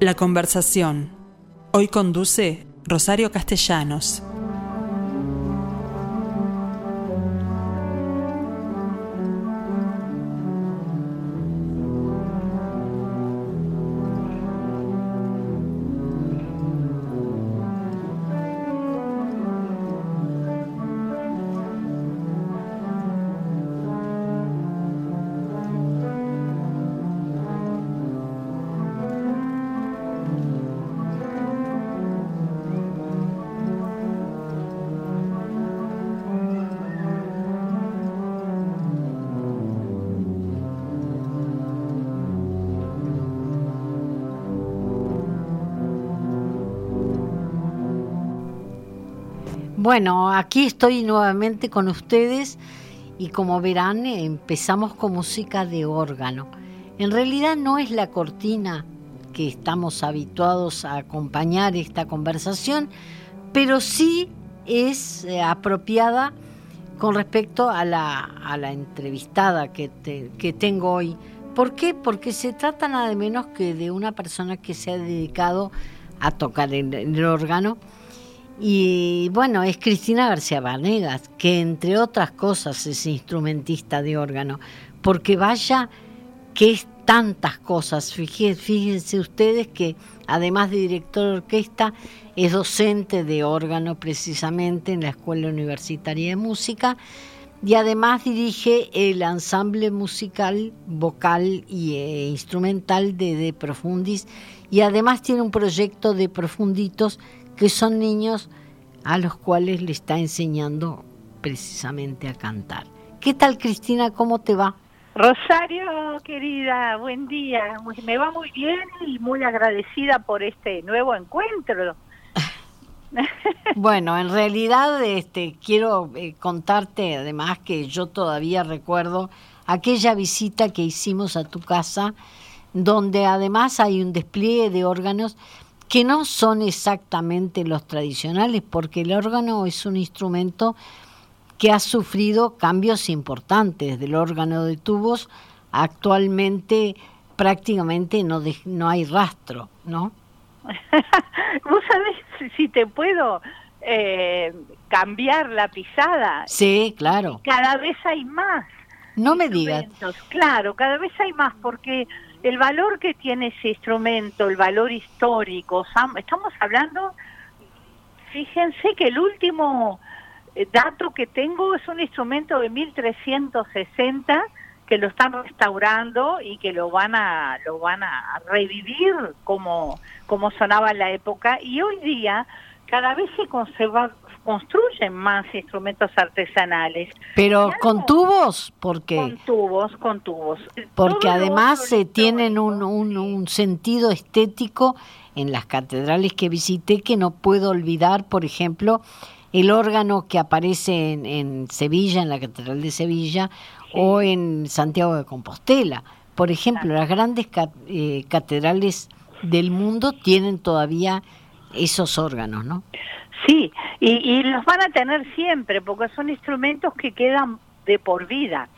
La conversación. Hoy conduce Rosario Castellanos. Bueno, aquí estoy nuevamente con ustedes y como verán empezamos con música de órgano. En realidad no es la cortina que estamos habituados a acompañar esta conversación, pero sí es eh, apropiada con respecto a la, entrevistada que, tengo hoy. ¿Por qué? Porque se trata nada menos que de una persona que se ha dedicado a tocar el órgano y bueno, es Cristina García Vanegas, que entre otras cosas es instrumentista de órgano, porque vaya que es tantas cosas. Fíjense, ustedes que además de director de orquesta, es docente de órgano precisamente en la Escuela Universitaria de Música y además dirige el ensamble musical, vocal e instrumental de De Profundis y además tiene un proyecto de Profunditos que son niños a los cuales le está enseñando precisamente a cantar. ¿Qué tal Cristina? ¿Cómo te va? Rosario, querida, buen día. Me va muy bien y muy agradecida por este nuevo encuentro. bueno, en realidad este, quiero eh, contarte además que yo todavía recuerdo aquella visita que hicimos a tu casa, donde además hay un despliegue de órganos que no son exactamente los tradicionales, porque el órgano es un instrumento que ha sufrido cambios importantes del órgano de tubos. Actualmente prácticamente no, no hay rastro, ¿no? ¿Vos sabés si te puedo eh, cambiar la pisada? Sí, claro. Cada vez hay más. No me digas. Claro, cada vez hay más porque el valor que tiene ese instrumento, el valor histórico, estamos hablando, fíjense que el último eh, dato que tengo es un instrumento de 1360 que lo están restaurando y que lo van a lo van a revivir como como sonaba en la época. Y hoy día cada vez se conserva construyen más instrumentos artesanales. Pero con tubos, porque con tubos, con tubos. Porque además se tienen un, un, sentido estético en las catedrales que visité que no puedo olvidar, por ejemplo, el órgano que aparece en, Sevilla, en la Catedral de Sevilla, o en Santiago de Compostela. Por ejemplo, las grandes eh, catedrales del mundo tienen todavía esos órganos, ¿no? Sí, y, los van a tener siempre, porque son instrumentos que quedan de por vida.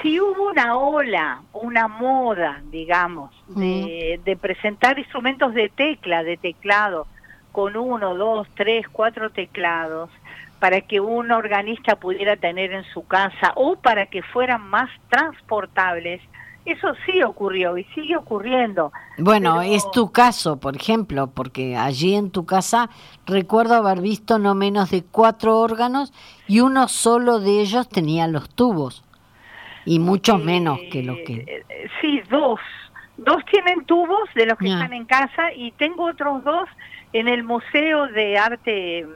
Si hubo una ola, una moda, digamos, de, de presentar instrumentos de tecla, de teclado, con uno, dos, tres, cuatro teclados, para que un organista pudiera tener en su casa o para que fueran más transportables, eso sí ocurrió y sigue ocurriendo. Bueno, es tu caso, por ejemplo, porque allí en tu casa recuerdo haber visto no menos de cuatro órganos y uno solo de ellos tenía los tubos y muchos menos que los que... Eh, sí, dos. Dos tienen tubos de los que están en casa y tengo otros dos en el Museo de Arte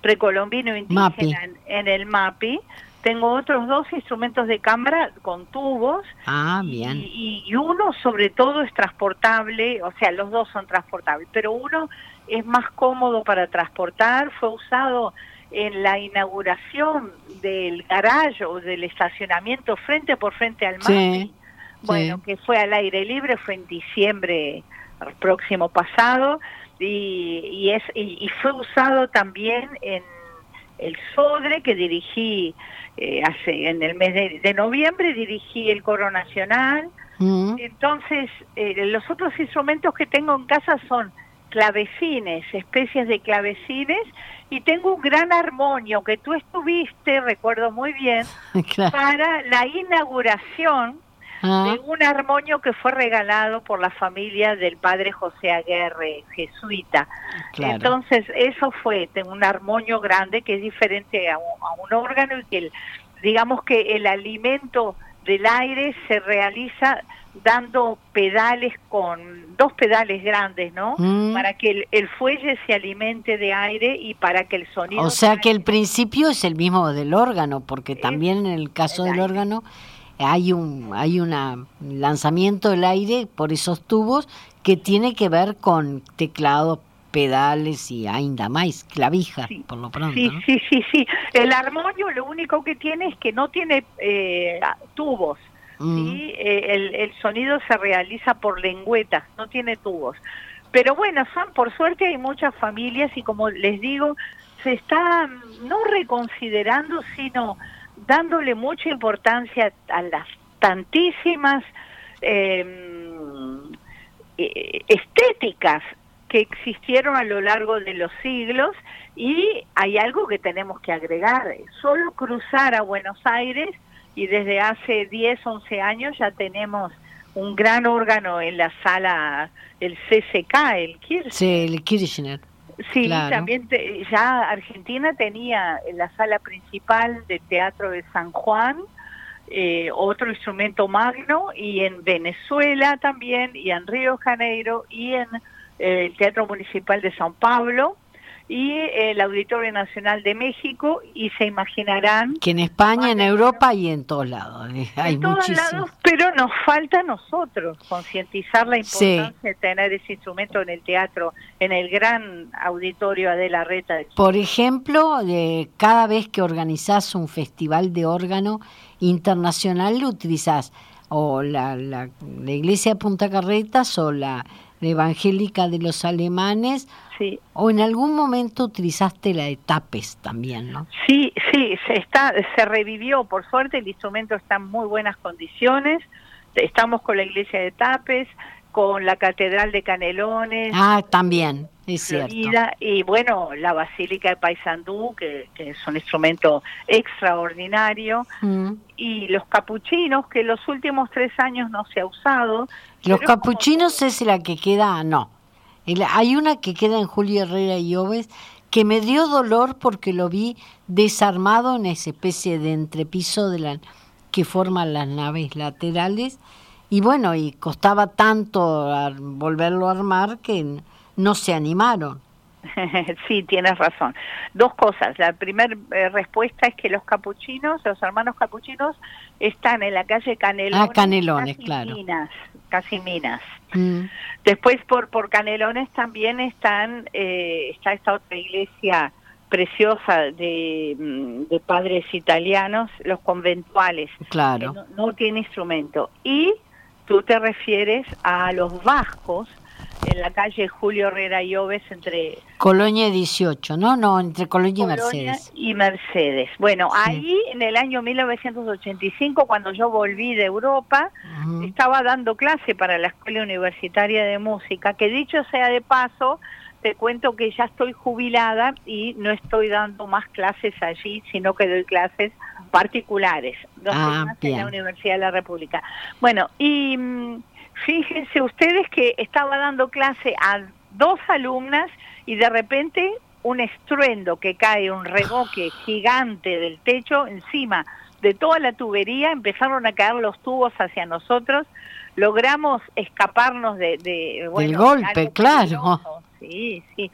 Precolombino Indígena en el MAPI tengo otros dos instrumentos de cámara con tubos. Ah, bien. Y, uno sobre todo es transportable, o sea, los dos son transportables, pero uno es más cómodo para transportar, fue usado en la inauguración del garaje o del estacionamiento frente por frente al mar. bueno, que fue al aire libre, fue en diciembre próximo pasado y, y es y fue usado también en el Sodre, que dirigí eh, hace en el mes de, noviembre, dirigí el Coro Nacional. Mm. Entonces, eh, los otros instrumentos que tengo en casa son clavecines, especies de clavecines, y tengo un gran armonio que tú estuviste, recuerdo muy bien, para la inauguración de un armonio que fue regalado por la familia del padre José Aguerre, jesuita. Entonces, eso fue, un armonio grande que es diferente a un, órgano y que digamos que el alimento del aire se realiza dando pedales con dos pedales grandes, ¿no? Mm. Para que el, fuelle se alimente de aire y para que el sonido... O sea que el principio es el mismo del órgano, porque también en el caso del órgano hay un hay un lanzamiento del aire por esos tubos que tiene que ver con teclado, pedales y ainda más, clavijas, por lo pronto. Sí, sí, sí, sí. El armonio lo único que tiene es que no tiene eh, tubos. Mm. Eh, el, el, sonido se realiza por lengüetas, no tiene tubos. Pero bueno, son, por suerte hay muchas familias y como les digo, se está no reconsiderando, sino dándole mucha importancia a las tantísimas eh, estéticas que existieron a lo largo de los siglos y hay algo que tenemos que agregar. Solo cruzar a Buenos Aires y desde hace 10, 11 años ya tenemos un gran órgano en la sala, el CCK, el Kirchner. Sí, el Kirchner. Sí, también ya Argentina tenía en la sala principal del Teatro de San Juan eh, otro instrumento magno y en Venezuela también y en Río Janeiro y en eh, el Teatro Municipal de San Pablo y el Auditorio Nacional de México y se imaginarán que en España, en Europa y en todos lados eh, hay en todos lados, pero nos falta a nosotros concientizar la importancia de tener ese instrumento en el teatro, en el gran auditorio Adela Reta. Por ejemplo, de cada vez que organizás un festival de órgano internacional lo utilizás o la, la, la iglesia de Punta Carretas o la evangélica de los alemanes o en algún momento utilizaste la de Tapes también, ¿no? Sí, sí, se está, se revivió, por suerte el instrumento está en muy buenas condiciones. Estamos con la iglesia de Tapes, con la catedral de Canelones. Ah, también, es cierto. Y bueno, la basílica de Paysandú, que, es un instrumento extraordinario. Mm. Y los capuchinos, que los últimos tres años no se ha usado. Los capuchinos es la que queda, no, hay una que queda en Julio Herrera y Oves que me dio dolor porque lo vi desarmado en esa especie de entrepiso de la, que forman las naves laterales y bueno, y costaba tanto volverlo a armar que no se animaron. Sí, tienes razón. Dos cosas. La primera eh, respuesta es que los capuchinos, los hermanos capuchinos, están en la calle Canelones. Ah, Canelones, claro. Minas, casi Minas. Mm. Después por, por Canelones también están, eh, está esta otra iglesia preciosa de, mm, de padres italianos, los conventuales. Claro. no, no tiene instrumento. Y tú te refieres a los vascos, en la calle Julio Herrera y Oves entre... Colonia 18, ¿no? No, entre Colonia, y Mercedes. Y Mercedes. Bueno, ahí en el año 1985, cuando yo volví de Europa, estaba dando clase para la Escuela Universitaria de Música, que dicho sea de paso, te cuento que ya estoy jubilada y no estoy dando más clases allí, sino que doy clases particulares, dos ah, en la Universidad de la República. Bueno, y mm, Fíjense ustedes que estaba dando clase a dos alumnas y de repente un estruendo que cae, un reboque gigante del techo encima de toda la tubería, empezaron a caer los tubos hacia nosotros, logramos escaparnos de... de del golpe, claro. Sí, sí.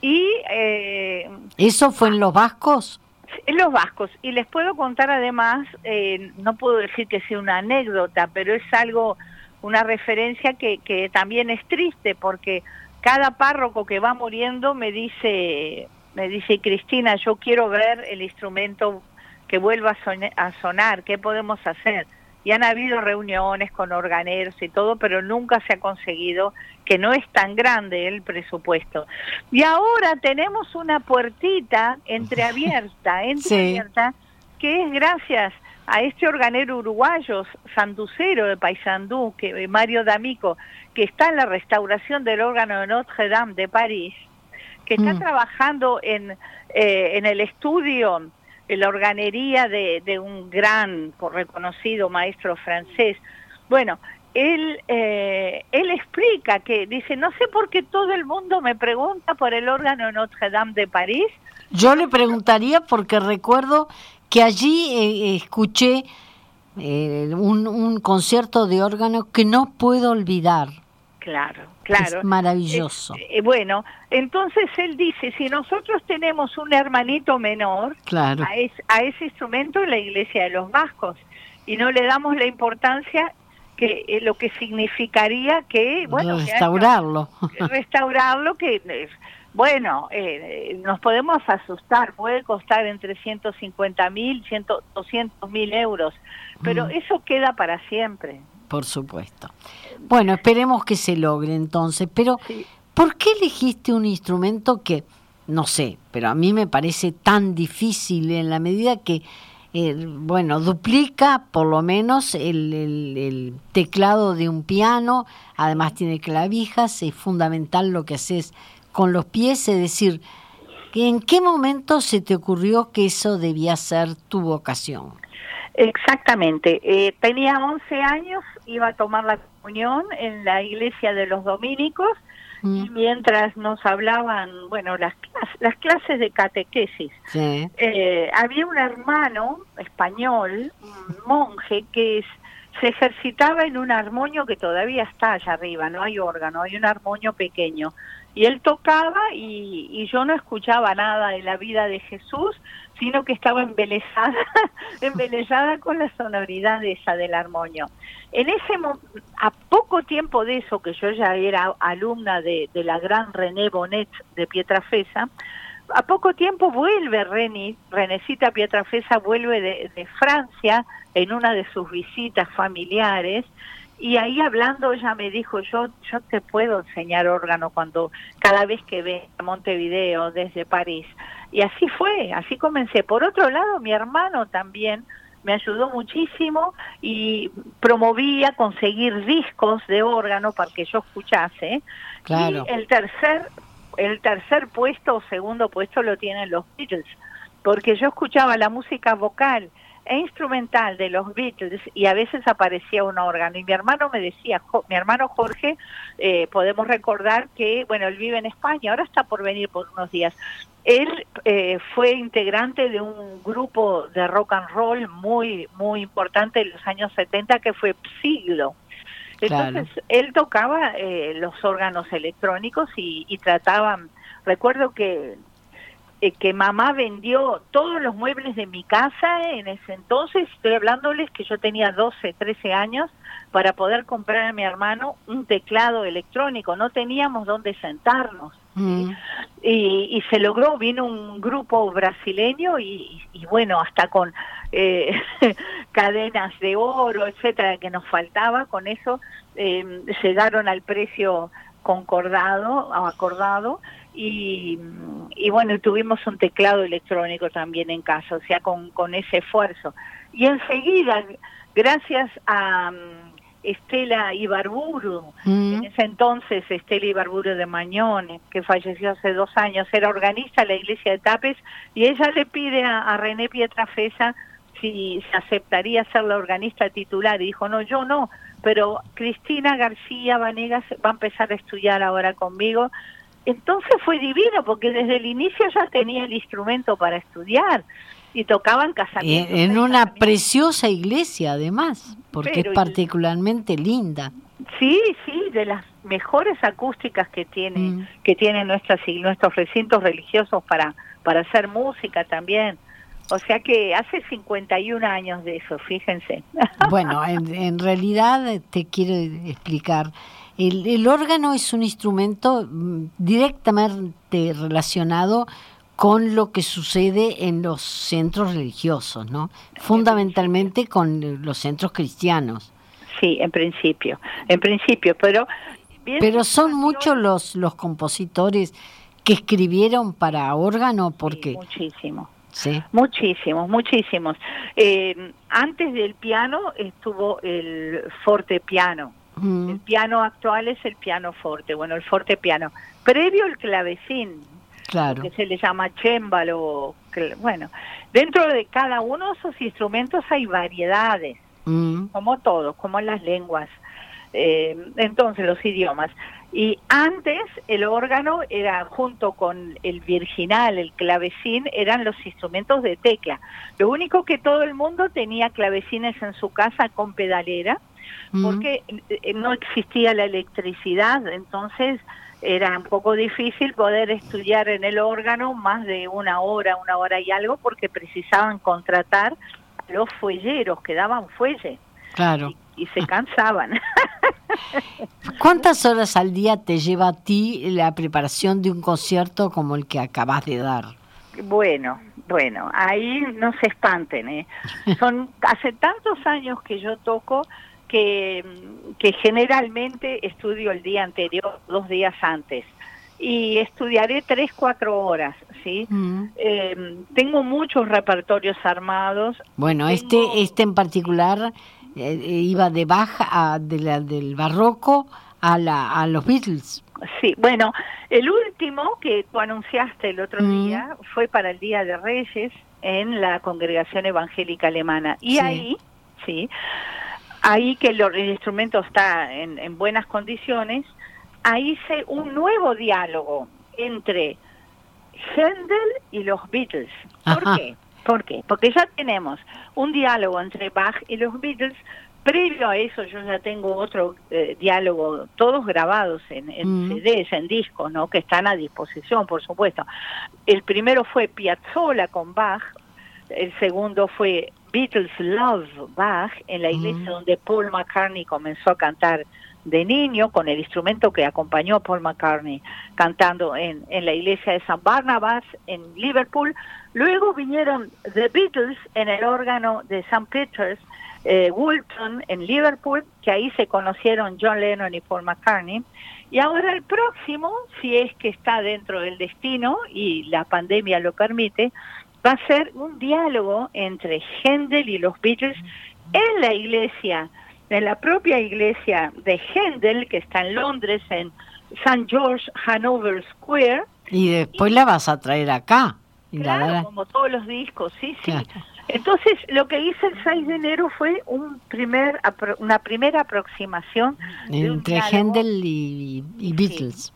Y... Eh, ¿Eso fue en los vascos? Los vascos. Y les puedo contar además, eh, no puedo decir que sea una anécdota, pero es algo una referencia que, que también es triste porque cada párroco que va muriendo me dice, me dice Cristina, yo quiero ver el instrumento que vuelva a, sonar, ¿qué podemos hacer? Y han habido reuniones con organeros y todo, pero nunca se ha conseguido que no es tan grande el presupuesto. Y ahora tenemos una puertita entreabierta, entreabierta, que es gracias a este organero uruguayo, Sanducero de Paysandú, que eh, Mario D'Amico, que está en la restauración del órgano de Notre Dame de París, que está mm. trabajando en, eh, en el estudio la organería de, de un gran reconocido maestro francés. Bueno, él, eh, él explica que dice, no sé por qué todo el mundo me pregunta por el órgano Notre Dame de París. Yo le preguntaría porque recuerdo que allí eh, escuché eh, un, un concierto de órgano que no puedo olvidar. Claro, claro. Es maravilloso. Eh, bueno, entonces él dice, si nosotros tenemos un hermanito menor claro. a, ese instrumento en la iglesia de los vascos y no le damos la importancia que eh, lo que significaría que, bueno, restaurarlo. restaurarlo, que, bueno, eh, nos podemos asustar, puede costar entre 150 mil, 200 mil euros, pero mm. eso queda para siempre. Por supuesto. Bueno, esperemos que se logre entonces, pero ¿por qué elegiste un instrumento que, no sé, pero a mí me parece tan difícil en la medida que, eh, bueno, duplica por lo menos el, el, teclado de un piano, además tiene clavijas, es fundamental lo que haces con los pies, es decir, ¿en qué momento se te ocurrió que eso debía ser tu vocación? Exactamente. Eh, tenía 11 años, iba a tomar la comunión en la iglesia de los dominicos mm. y mientras nos hablaban, bueno, las, las clases de catequesis, eh, había un hermano español, un monje, que se ejercitaba en un armonio que todavía está allá arriba, no hay órgano, hay un armonio pequeño. Y él tocaba y, y yo no escuchaba nada de la vida de Jesús, sino que estaba embelesada, embelesada con la sonoridad esa del armonio. En ese a poco tiempo de eso, que yo ya era alumna de, la gran René Bonet de Pietrafesa, a poco tiempo vuelve René, Renecita Pietrafesa vuelve de, de Francia en una de sus visitas familiares y ahí hablando ella me dijo yo yo te puedo enseñar órgano cuando cada vez que ve a Montevideo desde París y así fue, así comencé. Por otro lado, mi hermano también me ayudó muchísimo y promovía conseguir discos de órgano para que yo escuchase. Claro. Y el tercer, el tercer puesto o segundo puesto lo tienen los Beatles, porque yo escuchaba la música vocal e instrumental de los Beatles y a veces aparecía un órgano y mi hermano me decía, mi hermano Jorge, eh, podemos recordar que, bueno, él vive en España, ahora está por venir por unos días, él eh, fue integrante de un grupo de rock and roll muy, muy importante en los años 70 que fue Siglo. Entonces, él tocaba eh, los órganos electrónicos y, y trataban, recuerdo que eh, que mamá vendió todos los muebles de mi casa en ese entonces, estoy hablándoles que yo tenía 12, 13 años, para poder comprar a mi hermano un teclado electrónico, no teníamos dónde sentarnos. Mm. Y, se logró, vino un grupo brasileño y, bueno, hasta con eh, cadenas de oro, etcétera, que nos faltaba, con eso eh, llegaron al precio concordado, acordado, y, y, bueno, tuvimos un teclado electrónico también en casa, o sea, con, ese esfuerzo. Y enseguida, gracias a Estela Ibarburu, mm. en ese entonces Estela Ibarburu de Mañón, que falleció hace dos años, era organista de la iglesia de Tapes, y ella le pide a, a René Pietrafesa si se aceptaría ser la organista titular, y dijo, no, yo no, pero Cristina García Vanegas va a empezar a estudiar ahora conmigo, entonces fue divino porque desde el inicio ya tenía el instrumento para estudiar y tocaban casamientos. En una preciosa iglesia además, porque es particularmente linda. Sí, sí, de las mejores acústicas que tiene mm. que tienen nuestras nuestros recintos religiosos para para hacer música también. O sea que hace 51 años de eso, fíjense. Bueno, en, en realidad te quiero explicar el, órgano es un instrumento mm, directamente relacionado con lo que sucede en los centros religiosos, ¿no? Fundamentalmente con los centros cristianos. Sí, en principio, en principio, pero... Pero son muchos los, los compositores que escribieron para órgano porque... muchísimo. Sí. Muchísimos, muchísimos. Eh, antes del piano estuvo el forte piano. El piano actual es el piano forte, bueno, el forte piano. Previo el clavecín, claro. que se le llama chémbalo. Bueno, dentro de cada uno de esos instrumentos hay variedades, como todos, como en las lenguas. Eh, entonces, los idiomas. Y antes el órgano era junto con el virginal, el clavecín, eran los instrumentos de tecla. Lo único que todo el mundo tenía clavecines en su casa con pedalera, porque eh, no existía la electricidad, entonces era un poco difícil poder estudiar en el órgano más de una hora, una hora y algo, porque precisaban contratar los fuelleros que daban fuelle. Claro. Y, y se cansaban. ¿Cuántas horas al día te lleva a ti la preparación de un concierto como el que acabas de dar? Bueno, bueno, ahí no se espanten, ¿eh? Son hace tantos años que yo toco que, que generalmente estudio el día anterior, dos días antes, y estudiaré tres, cuatro horas, ¿sí? Mm. Em, tengo muchos repertorios armados. Bueno, este, este en particular eh, iba de baja de la, del barroco a, la, a los Beatles. Sí, bueno, el último que tú anunciaste el otro mm. día fue para el Día de Reyes en la Congregación Evangélica Alemana. Y ahí, sí, ahí que el, instrumento está en, en, buenas condiciones, ahí hice un nuevo diálogo entre Händel y los Beatles. ¿Por qué? ¿Por qué? Porque ya tenemos un diálogo entre Bach y los Beatles. Previo a eso yo ya tengo otro eh, diálogo, todos grabados en, en mm. CDs, en discos, ¿no? Que están a disposición, por supuesto. El primero fue Piazzolla con Bach, el segundo fue Beatles Love Bach, en la iglesia mm. donde Paul McCartney comenzó a cantar de niño con el instrumento que acompañó a Paul McCartney cantando en, en la iglesia de San Barnabas en Liverpool. Luego vinieron The Beatles en el órgano de St. Peter's, eh, Woolton en Liverpool, que ahí se conocieron John Lennon y Paul McCartney. Y ahora el próximo, si es que está dentro del destino y la pandemia lo permite, va a ser un diálogo entre Händel y los Beatles en la iglesia en la propia iglesia de Händel, que está en Londres, en St. George Hanover Square. Y después la vas a traer acá. Claro, como todos los discos, sí, sí. Entonces, lo que hice el 6 de enero fue un primer una primera aproximación entre Händel y, Beatles. Sí.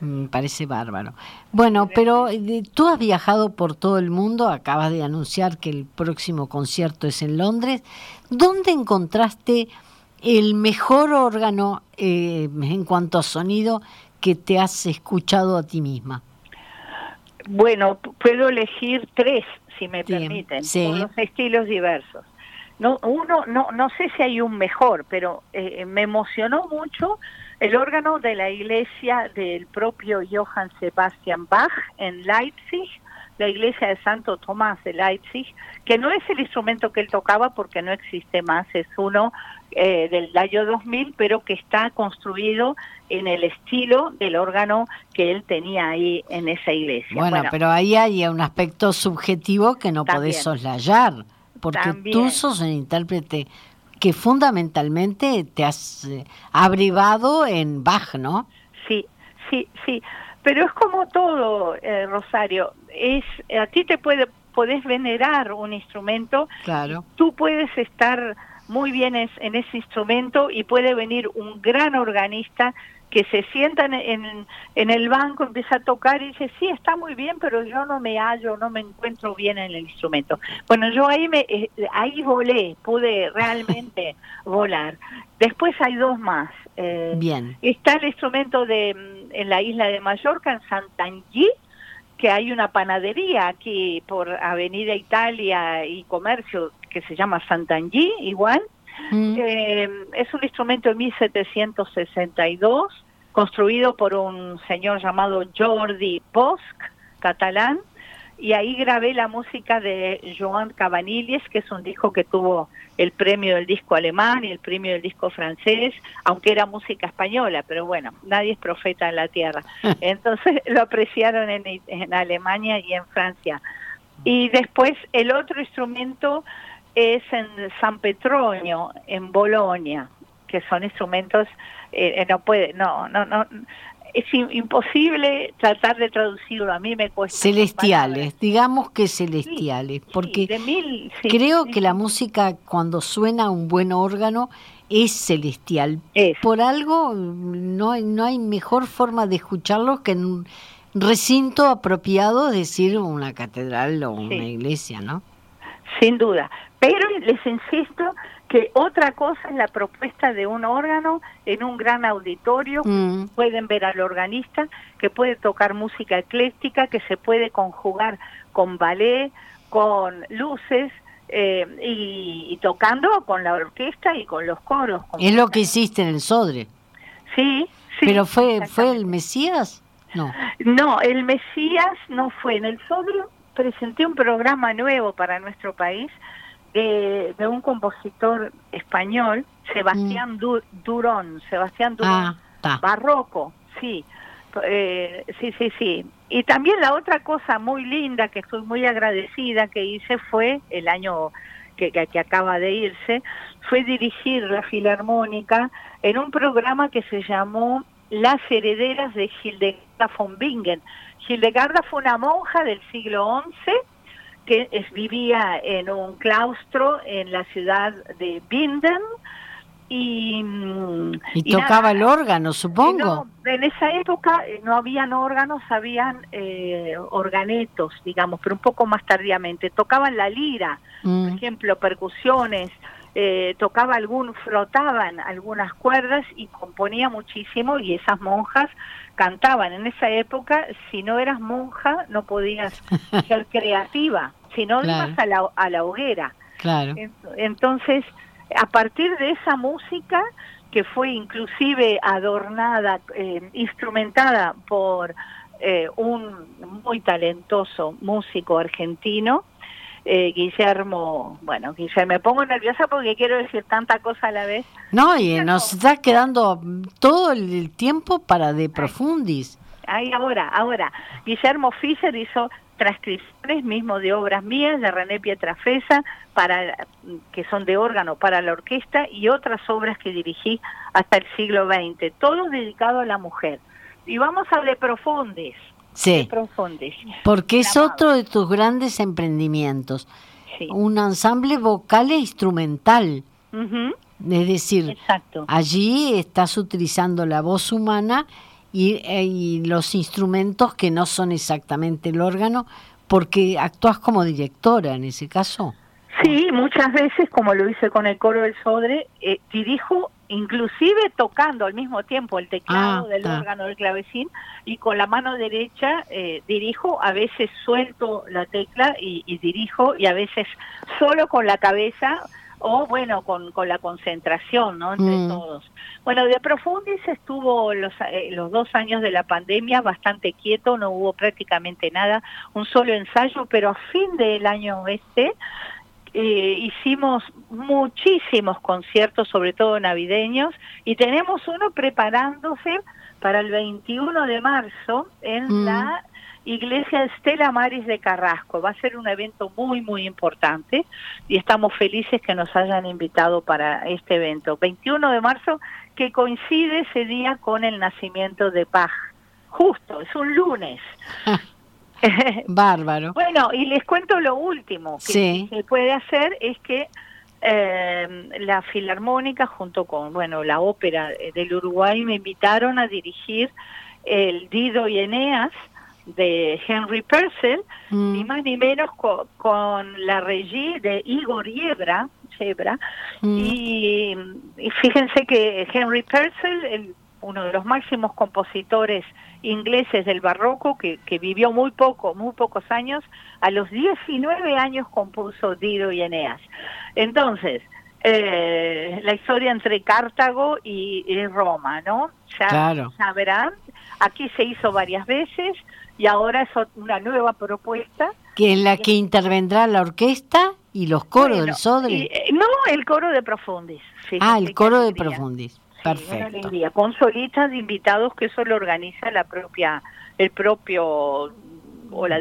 Me parece bárbaro. Bueno, pero eh, tú has viajado por todo el mundo, acabas de anunciar que el próximo concierto es en Londres. ¿Dónde encontraste el mejor órgano eh, en cuanto a sonido que te has escuchado a ti misma? Bueno, puedo elegir tres, si me permiten, con los estilos diversos. No, uno, no, no sé si hay un mejor, pero eh, me emocionó mucho el órgano de la iglesia del propio Johann Sebastian Bach en Leipzig, la iglesia de Santo Tomás de Leipzig, que no es el instrumento que él tocaba porque no existe más, es uno eh, del año 2000, pero que está construido en el estilo del órgano que él tenía ahí en esa iglesia. Bueno, pero ahí hay un aspecto subjetivo que no podés soslayar, porque tú sos un intérprete que fundamentalmente te has eh, abrigado en Bach, ¿no? Sí, sí, sí. Pero es como todo, eh, Rosario. Es a ti te puede podés venerar un instrumento. Claro. Tú puedes estar muy bien en ese instrumento y puede venir un gran organista que se sientan en, en el banco, empieza a tocar y dice, sí, está muy bien, pero yo no me hallo, no me encuentro bien en el instrumento. Bueno, yo ahí, me, eh, ahí volé, pude realmente volar. Después hay dos más. Eh, bien. Está el instrumento de mm, en la isla de Mallorca, en Santangí, que hay una panadería aquí por Avenida Italia y Comercio que se llama Santangí, igual. Mm. Eh, es un instrumento de 1762 construido por un señor llamado Jordi Bosch, catalán y ahí grabé la música de Joan Cabanilles, que es un disco que tuvo el premio del disco alemán y el premio del disco francés, aunque era música española, pero bueno, nadie es profeta en la tierra. Entonces lo apreciaron en, en Alemania y en Francia. Y después el otro instrumento es en San Petronio, en Bolonia, que son instrumentos, eh, eh, no puede, no, no, no, es imposible tratar de traducirlo, a mí me cuesta. Celestiales, digamos que celestiales, porque creo que la música cuando suena un buen órgano es celestial. Por algo no hay, no hay mejor forma de escucharlo que en un recinto apropiado, es decir, una catedral o una iglesia, ¿no? Sin duda. Pero les insisto que otra cosa es la propuesta de un órgano en un gran auditorio, mm. pueden ver al organista que puede tocar música ecléctica, que se puede conjugar con ballet, con luces, eh, y, tocando con la orquesta y con los coros. Es lo que hiciste en el Sodre. Sí, sí. ¿Pero fue, fue el Mesías? No. No, el Mesías no fue. En el Sodre presenté un programa nuevo para nuestro país de, un compositor español, Sebastián mm. Durón, Sebastián Durón, ah, barroco, sí, eh, sí, sí, sí. Y también la otra cosa muy linda que estoy muy agradecida que hice fue el año que, que, acaba de irse, fue dirigir la Filarmónica en un programa que se llamó Las herederas de Hildegarda von Bingen. Hildegarda fue una monja del siglo XI que es, vivía en un claustro en la ciudad de Binden y, y, tocaba el órgano, supongo. en esa época eh, no habían órganos, habían eh, organetos, digamos, pero un poco más tardíamente. Tocaban la lira, por mm. ejemplo, percusiones, eh, tocaba algún, frotaban algunas cuerdas y componía muchísimo y esas monjas cantaban. En esa época, si no eras monja, no podías ser creativa, si no ibas a la, a la hoguera. Claro. Entonces, a partir de esa música, que fue inclusive adornada, eh, instrumentada por eh, un muy talentoso músico argentino, eh, Guillermo, bueno, Guillermo, me pongo nerviosa porque quiero decir tanta cosa a la vez. No, y nos está quedando todo el tiempo para de profundis. Ahí ahora, ahora. Guillermo Fischer hizo transcripciones mismo de obras mías de René Pietrafesa para que son de órgano para la orquesta y otras obras que dirigí hasta el siglo XX, todo dedicado a la mujer. Y vamos a de profundis. Sí. Porque es otro de tus grandes emprendimientos. Un ensamble vocal e instrumental. Es decir, allí estás utilizando la voz humana y, eh, y, los instrumentos que no son exactamente el órgano, porque actúas como directora en ese caso. Sí, muchas veces, como lo hice con el coro del Sodre, eh, dirijo inclusive tocando al mismo tiempo el teclado ah, del órgano del clavecín y con la mano derecha eh, dirijo, a veces suelto la tecla y, dirijo y a veces solo con la cabeza o bueno, con, con la concentración, ¿no? Entre mm. todos. Bueno, de Profundis estuvo los, eh, los dos años de la pandemia bastante quieto, no hubo prácticamente nada, un solo ensayo, pero a fin del año este eh, hicimos muchísimos conciertos, sobre todo navideños, y tenemos uno preparándose para el 21 de marzo en mm. la iglesia Estela Maris de Carrasco. Va a ser un evento muy, muy importante y estamos felices que nos hayan invitado para este evento. 21 de marzo, que coincide ese día con el nacimiento de Paj. Justo, es un lunes. Bárbaro. bueno, y les cuento lo último que se puede hacer es que eh, la Filarmónica junto con, bueno, la ópera del Uruguay me invitaron a dirigir el Dido y Eneas de Henry Purcell, mm. ni más ni menos con, la regie de Igor Yebra, mm. y, y, fíjense que Henry Purcell, el uno de los máximos compositores ingleses del barroco, que, que, vivió muy poco, muy pocos años, a los 19 años compuso Dido y Eneas. Entonces, eh, la historia entre Cartago y, Roma, ¿no? Ya, claro. verán, aquí se hizo varias veces, y ahora es una nueva propuesta. Que es la que intervendrá la orquesta y los coros del Sodre. Eh, no, el coro de Profundis. ah, el coro de Profundis. Perfecto. con solistas de invitados que eso lo organiza la propia, el propio o la,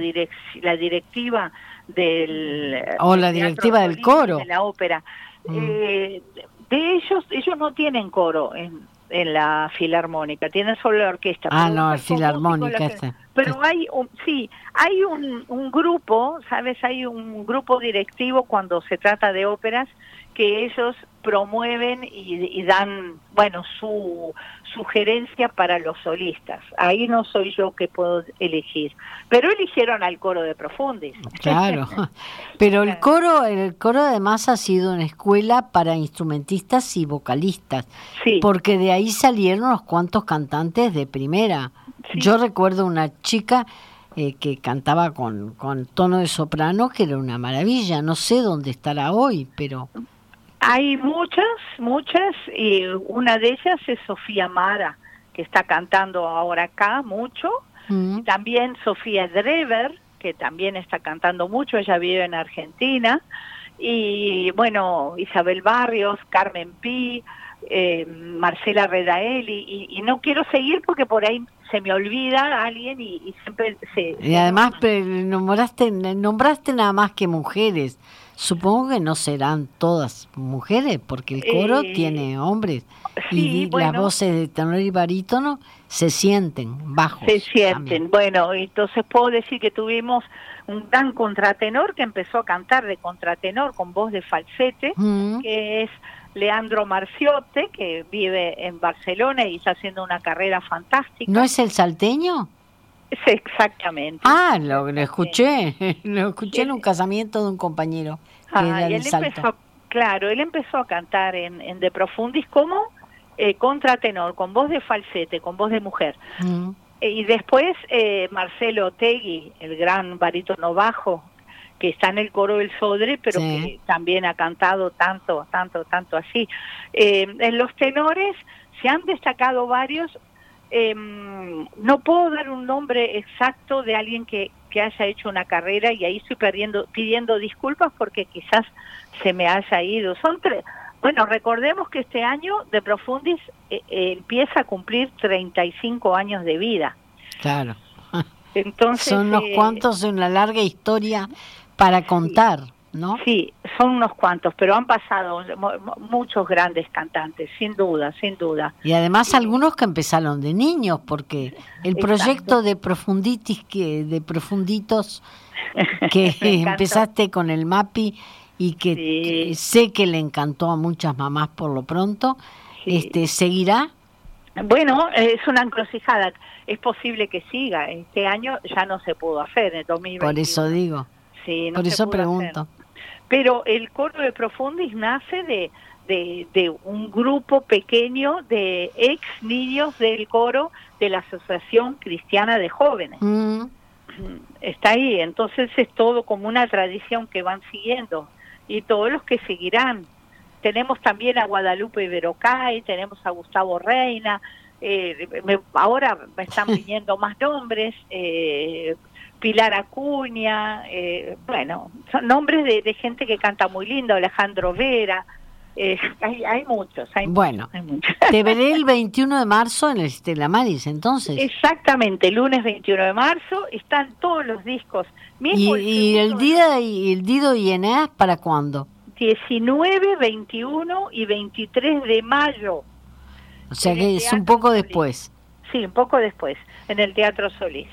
la directiva del o la directiva del coro de la ópera. Mm. Eh, de ellos, ellos no tienen coro en, en la filarmónica, tienen solo la orquesta. Ah, no, la filarmónica. Pero hay, un, sí, hay un, un grupo, ¿sabes? Hay un grupo directivo cuando se trata de óperas que ellos promueven y, dan, bueno, su sugerencia para los solistas. Ahí no soy yo que puedo elegir. Pero eligieron al coro de Profundis. Claro. Pero el coro, el coro además ha sido una escuela para instrumentistas y vocalistas. Sí. Porque de ahí salieron unos cuantos cantantes de primera. Yo recuerdo una chica eh, que cantaba con, con tono de soprano, que era una maravilla. No sé dónde estará hoy, pero... Hay muchas, muchas, y una de ellas es Sofía Mara, que está cantando ahora acá mucho. Mm. También Sofía Drever, que también está cantando mucho, ella vive en Argentina. Y bueno, Isabel Barrios, Carmen Pi, eh, Marcela Redaeli, y, y, no quiero seguir porque por ahí se me olvida alguien y, siempre se... Y además nombraste, nombraste nada más que mujeres. Supongo que no serán todas mujeres, porque el coro eh, tiene hombres. y las voces de tenor y barítono se sienten bajos. Se sienten. Bueno, entonces puedo decir que tuvimos un gran contratenor que empezó a cantar de contratenor con voz de falsete, mm. que es Leandro Marciote, que vive en Barcelona y está haciendo una carrera fantástica. ¿No es el salteño? Exactamente. Ah, lo, escuché, lo escuché en un casamiento de un compañero. Ah, él empezó, claro, él empezó a cantar en, en De Profundis como eh, contratenor, con voz de falsete, con voz de mujer. Mm. Eh, y después eh, Marcelo Tegui, el gran barítono bajo, que está en el coro del Sodre, pero que también ha cantado tanto, tanto, tanto así. en los tenores se han destacado varios, Em, no puedo dar un nombre exacto de alguien que, que haya hecho una carrera y ahí estoy perdiendo, pidiendo disculpas porque quizás se me haya ido. Son tres. Bueno, recordemos que este año de Profundis eh, eh, empieza a cumplir 35 años de vida. Claro. Entonces, Son unos eh, cuantos de una larga historia para contar. ¿No? Sí, son unos cuantos, pero han pasado muchos grandes cantantes, sin duda, sin duda. Y además algunos que empezaron de niños, porque el proyecto de profunditis que de profunditos que empezaste con el MAPI y que, sé que le encantó a muchas mamás por lo pronto, este seguirá. Bueno, es una encrucijada. Es posible que siga. Este año ya no se pudo hacer, en 2020. Por eso digo. Sí, Por eso pregunto. Pero el coro de Profundis nace de, de, un grupo pequeño de ex niños del coro de la Asociación Cristiana de Jóvenes. Mm. Está ahí, entonces es todo como una tradición que van siguiendo y todos los que seguirán. Tenemos también a Guadalupe Iberocay, tenemos a Gustavo Reina, eh, ahora me están viniendo más nombres, eh, Pilar Acuña, eh, bueno, son nombres de, gente que canta muy lindo, Alejandro Vera, eh, hay, muchos, hay Bueno, te veré el 21 de marzo en el Stella Maris, entonces. Exactamente, lunes 21 de marzo, están todos los discos. ¿Y, el, día y el Dido y Eneas para cuándo? 19, 21 y 23 de mayo. O sea que es un poco después. Sí, un poco después, en el Teatro Solís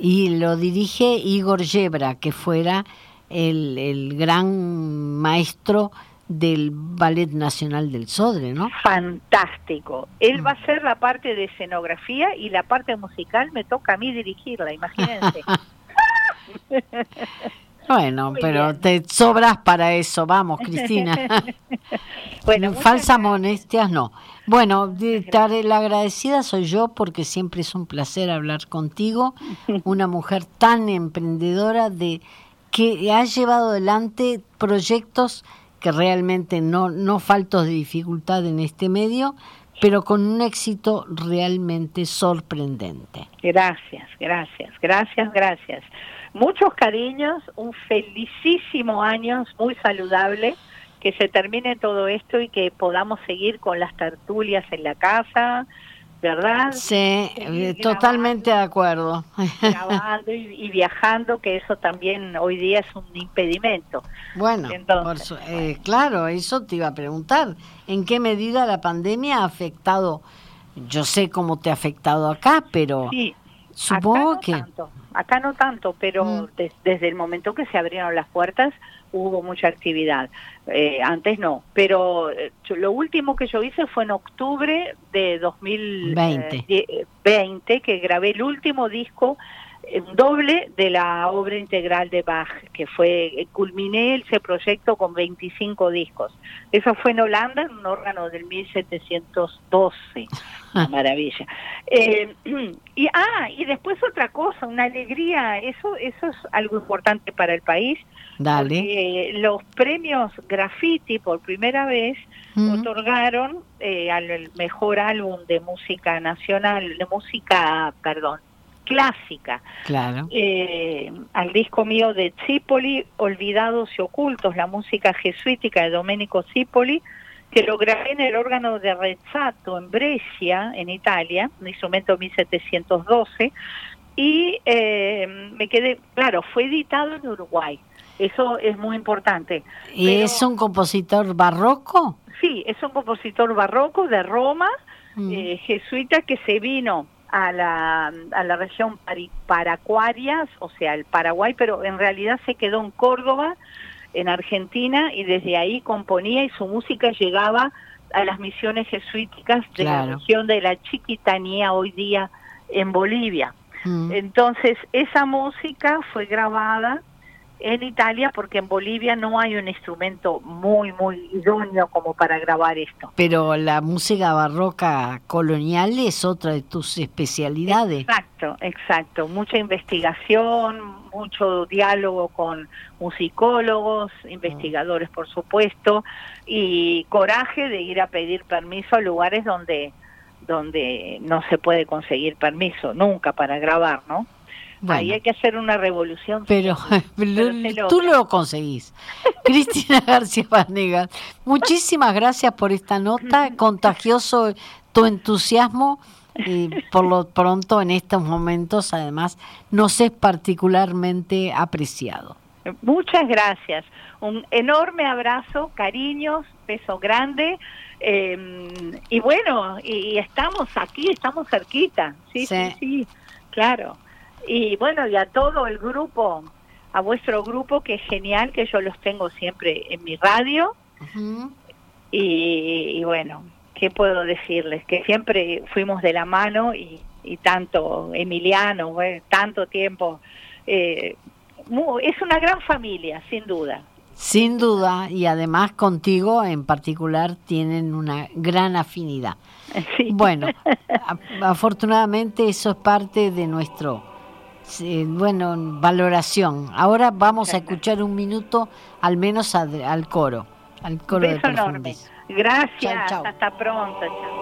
y lo dirige Igor Yebra, que fuera el, el gran maestro del Ballet Nacional del Sodre, ¿no? Fantástico. Él va a hacer la parte de escenografía y la parte musical me toca a mí dirigirla, imagínense. Bueno, pero te sobras para eso, vamos, Cristina. bueno, falsas molestias no. Bueno, la agradecida soy yo porque siempre es un placer hablar contigo, una mujer tan emprendedora de que ha llevado adelante proyectos que realmente no no faltos de dificultad en este medio, pero con un éxito realmente sorprendente. Gracias, gracias, gracias, gracias. Muchos cariños, un felicísimo año, muy saludable, que se termine todo esto y que podamos seguir con las tertulias en la casa, ¿verdad? Sí, eh, totalmente de acuerdo. Grabando y, viajando, que eso también hoy día es un impedimento. Bueno, eh, claro, eso te iba a preguntar. ¿En qué medida la pandemia ha afectado? Yo sé cómo te ha afectado acá, pero sí, supongo acá que... Tanto, acá no tanto, pero Mm. desde el momento que se abrieron las puertas hubo mucha actividad. Eh, antes no, pero eh, yo- lo último que yo hice fue en octubre de 2020, que grabé el último disco eh, un doble de la obra integral de Bach, que fue, eh, culminé ese proyecto con 25 discos. Eso fue en Holanda, en un órgano del 1712. Una maravilla. Eh, y ah, y después otra cosa, una alegría, eso eso es algo importante para el país. Dale. los premios Graffiti por primera vez otorgaron eh, al mejor álbum de música nacional, de música, perdón, clásica, Claro. eh, al disco mío de Zipoli, Olvidados y Ocultos, la música jesuítica de Domenico Zipoli, que lo grabé en el órgano de Rezzato en Brescia, en Italia, un instrumento 1712, y eh, me quedé, claro, fue editado en Uruguay. Eso es muy importante. ¿Y Pero- es un compositor barroco? Sí, es un compositor barroco de Roma, Mm. eh, jesuita que se vino a la, a la región paracuarias, o sea, el Paraguay, pero en realidad se quedó en Córdoba, en Argentina, y desde ahí componía y su música llegaba a las misiones jesuíticas de la región de la Chiquitanía hoy día en Bolivia. Mm. Entonces, esa música fue grabada en Italia porque en Bolivia no hay un instrumento muy, muy idóneo como para grabar esto. Pero la música barroca colonial es otra de tus especialidades. Exacto, exacto. Mucha investigación, mucho diálogo con musicólogos, investigadores, por supuesto, y coraje de ir a pedir permiso a lugares donde donde no se puede conseguir permiso nunca para grabar, ¿no? Ahí hay que hacer una revolución. pero, Pero se tú lo conseguís. Cristina García Vanegas, muchísimas gracias por esta nota, contagioso tu entusiasmo y por lo pronto en estos momentos además nos es particularmente apreciado. Muchas gracias. Un enorme abrazo, cariños, beso grande. eh, y bueno, y, y estamos aquí, estamos cerquita. Sí, sí, Sí. sí, claro. Y bueno, y a todo el grupo, a vuestro grupo, que es genial, que yo los tengo siempre en mi radio. Y, y bueno, ¿qué puedo decirles? Que siempre fuimos de la mano y, y tanto Emiliano, bueno, tanto tiempo. eh, mu- es una gran familia, sin duda. Sin duda, y además contigo en particular tienen una gran afinidad. Sí. Bueno, afortunadamente eso es parte de nuestro, eh, bueno, valoración. Ahora vamos a escuchar un minuto al menos al coro, al coro de Beso enorme. Gracias. Chau, chau. Hasta pronto. chao.